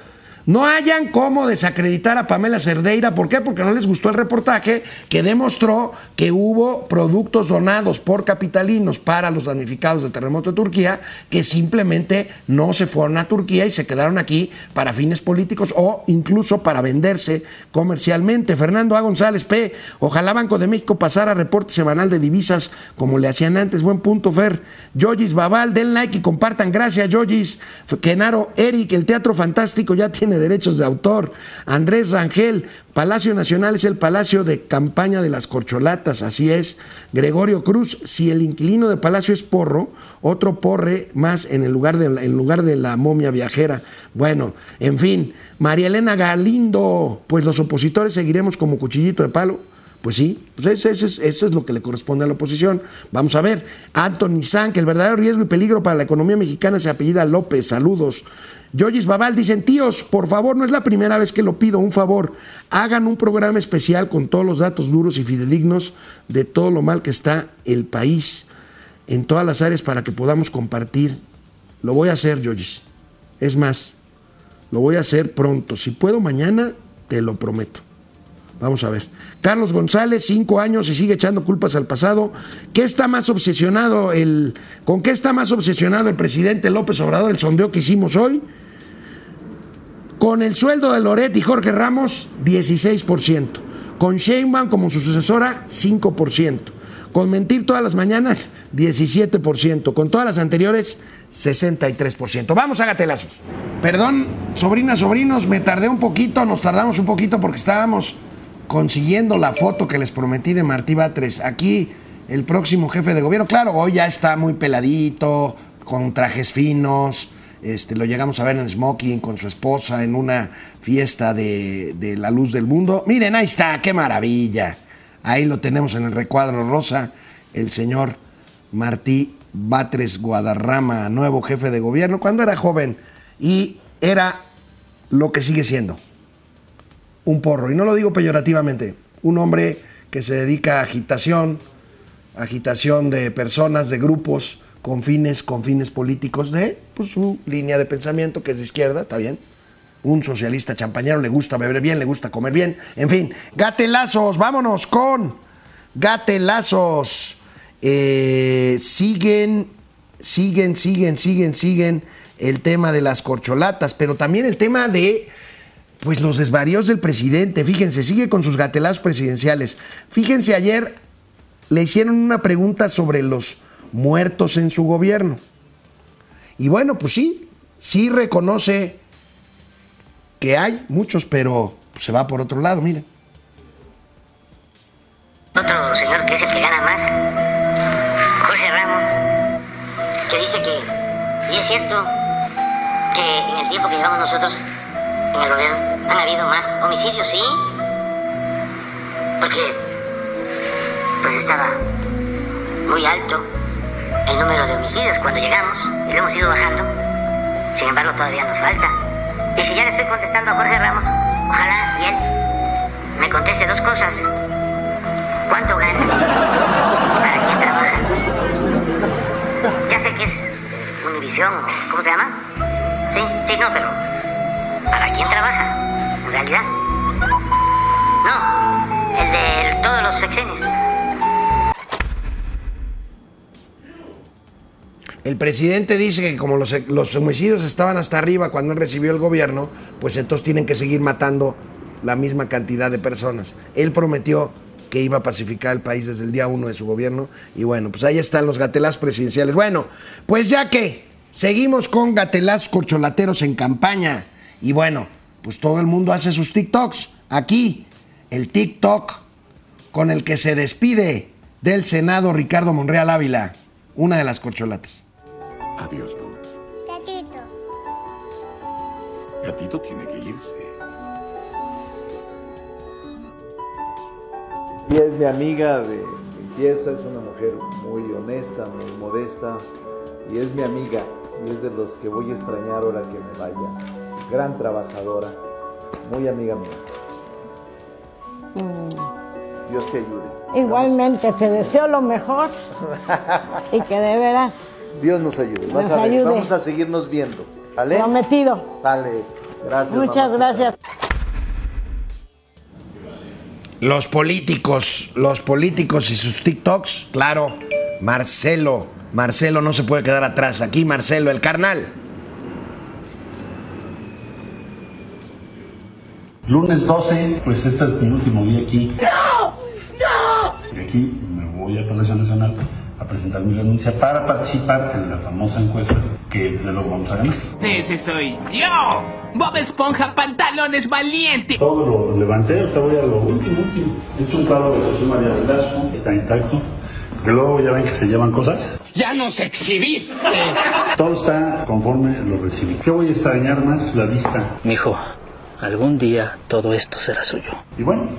no hayan cómo desacreditar a Pamela Cerdeira. ¿Por qué? Porque no les gustó el reportaje que demostró que hubo productos donados por capitalinos para los damnificados del terremoto de Turquía que simplemente no se fueron a Turquía y se quedaron aquí para fines políticos o incluso para venderse comercialmente. Fernando A. González P. Ojalá Banco de México pasara reporte semanal de divisas como le hacían antes. Buen punto, Fer. Yogis Babal, den like y compartan. Gracias, Yogis. Kenaro, Eric, el Teatro Fantástico ya tiene derechos de autor. Andrés Rangel, Palacio Nacional es el palacio de campaña de las corcholatas, así es. Gregorio Cruz, si el inquilino de Palacio es porro, otro porre más en el lugar de en lugar de la momia viajera. Bueno, en fin, María Elena Galindo, pues los opositores seguiremos como cuchillito de palo. Pues sí, pues ese es- eso es lo que le corresponde a la oposición. Vamos a ver. Anthony San, que el verdadero riesgo y peligro para la economía mexicana se apellida López. Saludos. Yoyis Babal dicen, tíos, por favor, no es la primera vez que lo pido, un favor, hagan un programa especial con todos los datos duros y fidedignos de todo lo mal que está el país en todas las áreas para que podamos compartir. Lo voy a hacer, Yoyis. Es más, lo voy a hacer pronto. Si puedo mañana, te lo prometo. Vamos a ver. Carlos González, cinco años y sigue echando culpas al pasado. ¿Qué está más obsesionado el, ¿Con qué está más obsesionado el presidente López Obrador? El sondeo que hicimos hoy. Con el sueldo de Loret y Jorge Ramos, 16%. Con Sheinbaum como su sucesora, 5%. Con mentir todas las mañanas, 17%. Con todas las anteriores, 63%. Vamos a gatelazos. Perdón, sobrinas, sobrinos, me tardé un poquito, nos tardamos un poquito porque estábamos consiguiendo la foto que les prometí de Martí Batres. Aquí el próximo jefe de gobierno. Claro, hoy ya está muy peladito, con trajes finos. Este, lo llegamos a ver en smoking con su esposa en una fiesta de, de la luz del mundo. Miren, ahí está, qué maravilla. Ahí lo tenemos en el recuadro rosa, el señor Martí Batres Guadarrama, nuevo jefe de gobierno, cuando era joven y era lo que sigue siendo. Un porro. Y no lo digo peyorativamente. Un hombre que se dedica a agitación, agitación de personas, de grupos, con fines, con fines políticos de pues, su línea de pensamiento, que es de izquierda, está bien. Un socialista champañero, le gusta beber bien, le gusta comer bien. En fin, gatelazos, vámonos con gatelazos. Eh, siguen, siguen, siguen, siguen, siguen el tema de las corcholatas, pero también el tema de pues los desvaríos del presidente. Fíjense, sigue con sus gatelazos presidenciales. Fíjense, ayer le hicieron una pregunta sobre los muertos en su gobierno. Y bueno, pues sí, sí reconoce que hay muchos, pero se va por otro lado, miren. Otro señor que es el que gana más, Jorge Ramos, que dice que, y es cierto, que en el tiempo que llevamos nosotros el gobierno han habido más homicidios, sí, porque pues estaba muy alto el número de homicidios cuando llegamos y lo hemos ido bajando. Sin embargo, todavía nos falta. Y si ya le estoy contestando a Jorge Ramos, ojalá y él me conteste dos cosas. ¿Cuánto gana? ¿Y para quién trabaja? Ya sé que es Univisión, ¿cómo se llama? Sí, sí, no, pero ¿para quién trabaja? En realidad. No, el de todos los sexenios. El presidente dice que como los, los homicidios estaban hasta arriba cuando él recibió el gobierno, pues entonces tienen que seguir matando la misma cantidad de personas. Él prometió que iba a pacificar el país desde el día uno de su gobierno y bueno, pues ahí están los gatelazos presidenciales. Bueno, pues ya que seguimos con gatelazos corcholateros en campaña y bueno, pues todo el mundo hace sus TikToks. Aquí, el TikTok con el que se despide del Senado Ricardo Monreal Ávila, una de las corcholatas. Adiós, Lu. Gatito. Gatito tiene que irse. Y es mi amiga de limpieza, es una mujer muy honesta, muy modesta, y es mi amiga, y es de los que voy a extrañar ahora que me vaya. Gran trabajadora, muy amiga mía. Dios te ayude. Igualmente, te deseo lo mejor y que de veras Dios nos ayude. Vas Nos a ver, ayude. vamos a seguirnos viendo. ¿Vale? prometido. Vale. Gracias. Muchas mamacita. gracias. Los políticos, los políticos y sus TikToks, claro, Marcelo, Marcelo no se puede quedar atrás. Aquí Marcelo, el carnal. Lunes 12, pues este es mi último día aquí. ¡No! ¡No! Y aquí me voy a Palacio Nacional a presentar mi renuncia para participar en la famosa encuesta que desde luego vamos a ganar. Ese soy yo. Bob Esponja, pantalones valiente. Todo lo levanté, ahorita voy a lo último, último. He hecho un cuadro de José María Velasco, está intacto. Que luego ya ven que se llevan cosas. Ya nos exhibiste. Todo está conforme lo recibí. ¿Qué voy a extrañar más? La vista. Mijo, algún día todo esto será suyo. Y bueno,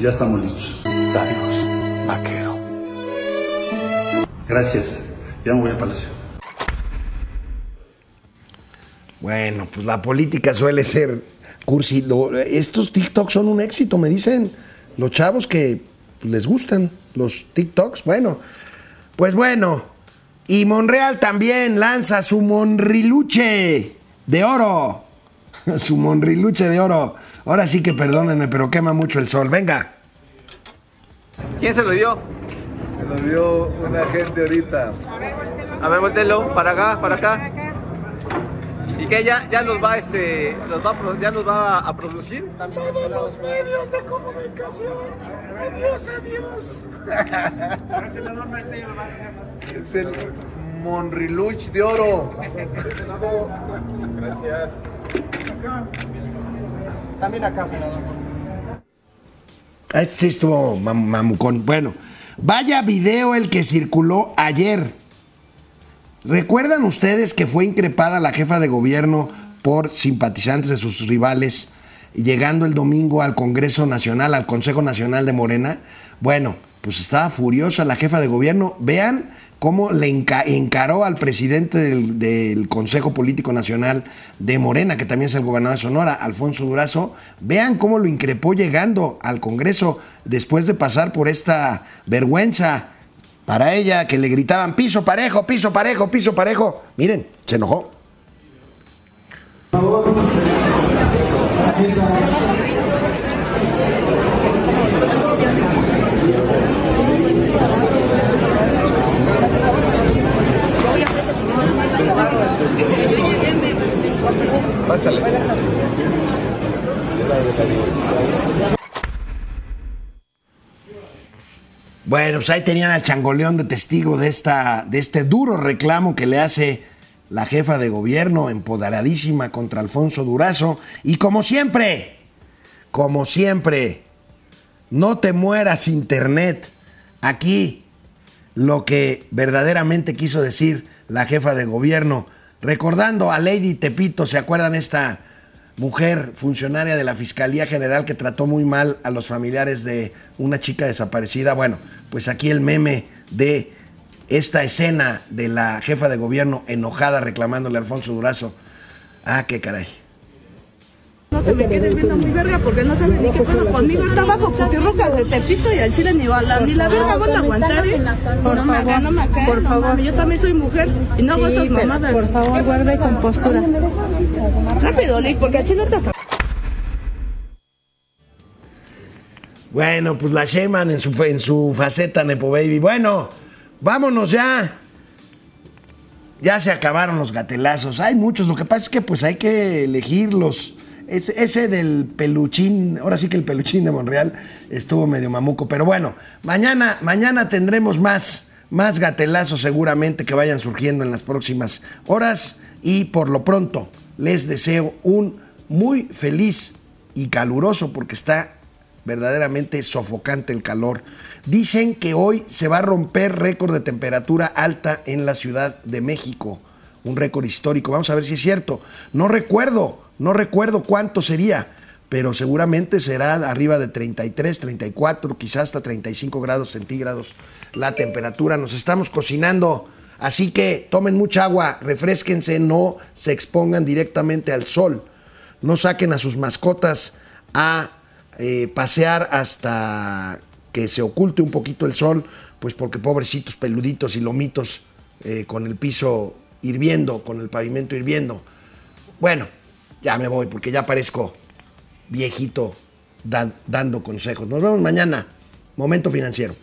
ya estamos listos. Adiós, vaquero. Gracias. Ya me voy a Palacio. Bueno, pues la política suele ser cursi. Lo- estos TikToks son un éxito, me dicen los chavos que les gustan los TikToks. Bueno, pues bueno. Y Monreal también lanza su Monriluche de oro. su Monriluche de oro. Ahora sí que perdónenme, pero quema mucho el sol. Venga. ¿Quién se lo dio? Me lo dio una gente ahorita. A ver, voltelo, para acá, para acá. ¿Y qué? ¿Ya, ya los va, este, los va, ya los va a producir? Todos los medios de comunicación. Adiós, adiós. Es el Monriluch de oro. Gracias. También acá, senador. Este sí estuvo mam- mamucón. Bueno, vaya video el que circuló ayer. ¿Recuerdan ustedes que fue increpada la jefa de gobierno por simpatizantes de sus rivales llegando el domingo al Congreso Nacional, al Consejo Nacional de Morena? Bueno, pues estaba furiosa la jefa de gobierno. Vean cómo le enca- encaró al presidente del, Consejo Político Nacional de Morena, que también es el gobernador de Sonora, Alfonso Durazo. Vean cómo lo increpó llegando al Congreso después de pasar por esta vergüenza para ella, que le gritaban piso parejo, piso parejo, piso parejo. Miren, se enojó. Bueno, pues ahí tenían al changoleón de testigo de, esta, de este duro reclamo que le hace la jefa de gobierno empoderadísima contra Alfonso Durazo. Y como siempre, como siempre, no te mueras internet. Aquí lo que verdaderamente quiso decir la jefa de gobierno, recordando a Lady Tepito, ¿se acuerdan esta mujer funcionaria de la Fiscalía General que trató muy mal a los familiares de una chica desaparecida? Bueno, pues aquí el meme de esta escena de la jefa de gobierno enojada reclamándole a Alfonso Durazo. Ah, qué caray. No te me quedes viendo muy verga porque no sabes ni qué pedo conmigo. Está bajo putirrucas de Tepito y al chile ni la, ni la verga van a aguantar, ¿eh? Por no me hagan, no me hagan. por no favor. Yo también soy mujer y no hago Sí, esas mamadas. por favor, guarde compostura. Rápido, Lick, porque al chile te hasta... Bueno, pues la Sheman en su, en su faceta Nepo Baby. Bueno, vámonos ya. Ya se acabaron los gatelazos. Hay muchos. Lo que pasa es que pues hay que elegirlos. Ese, ese del peluchín, ahora sí que el peluchín de Monreal estuvo medio mamuco. Pero bueno, mañana, mañana tendremos más, más gatelazos seguramente que vayan surgiendo en las próximas horas. Y por lo pronto, les deseo un muy feliz y caluroso porque está verdaderamente sofocante el calor. Dicen que hoy se va a romper récord de temperatura alta en la Ciudad de México, un récord histórico. Vamos a ver si es cierto. No recuerdo, no recuerdo cuánto sería, pero seguramente será arriba de 33, 34, quizás hasta 35 grados centígrados la temperatura. Nos estamos cocinando, así que tomen mucha agua, refresquense, no se expongan directamente al sol. No saquen a sus mascotas a eh, pasear hasta que se oculte un poquito el sol, pues porque pobrecitos peluditos y lomitos eh, con el piso hirviendo, con el pavimento hirviendo. Bueno, ya me voy porque ya parezco viejito dando consejos. Nos vemos mañana. Momento financiero.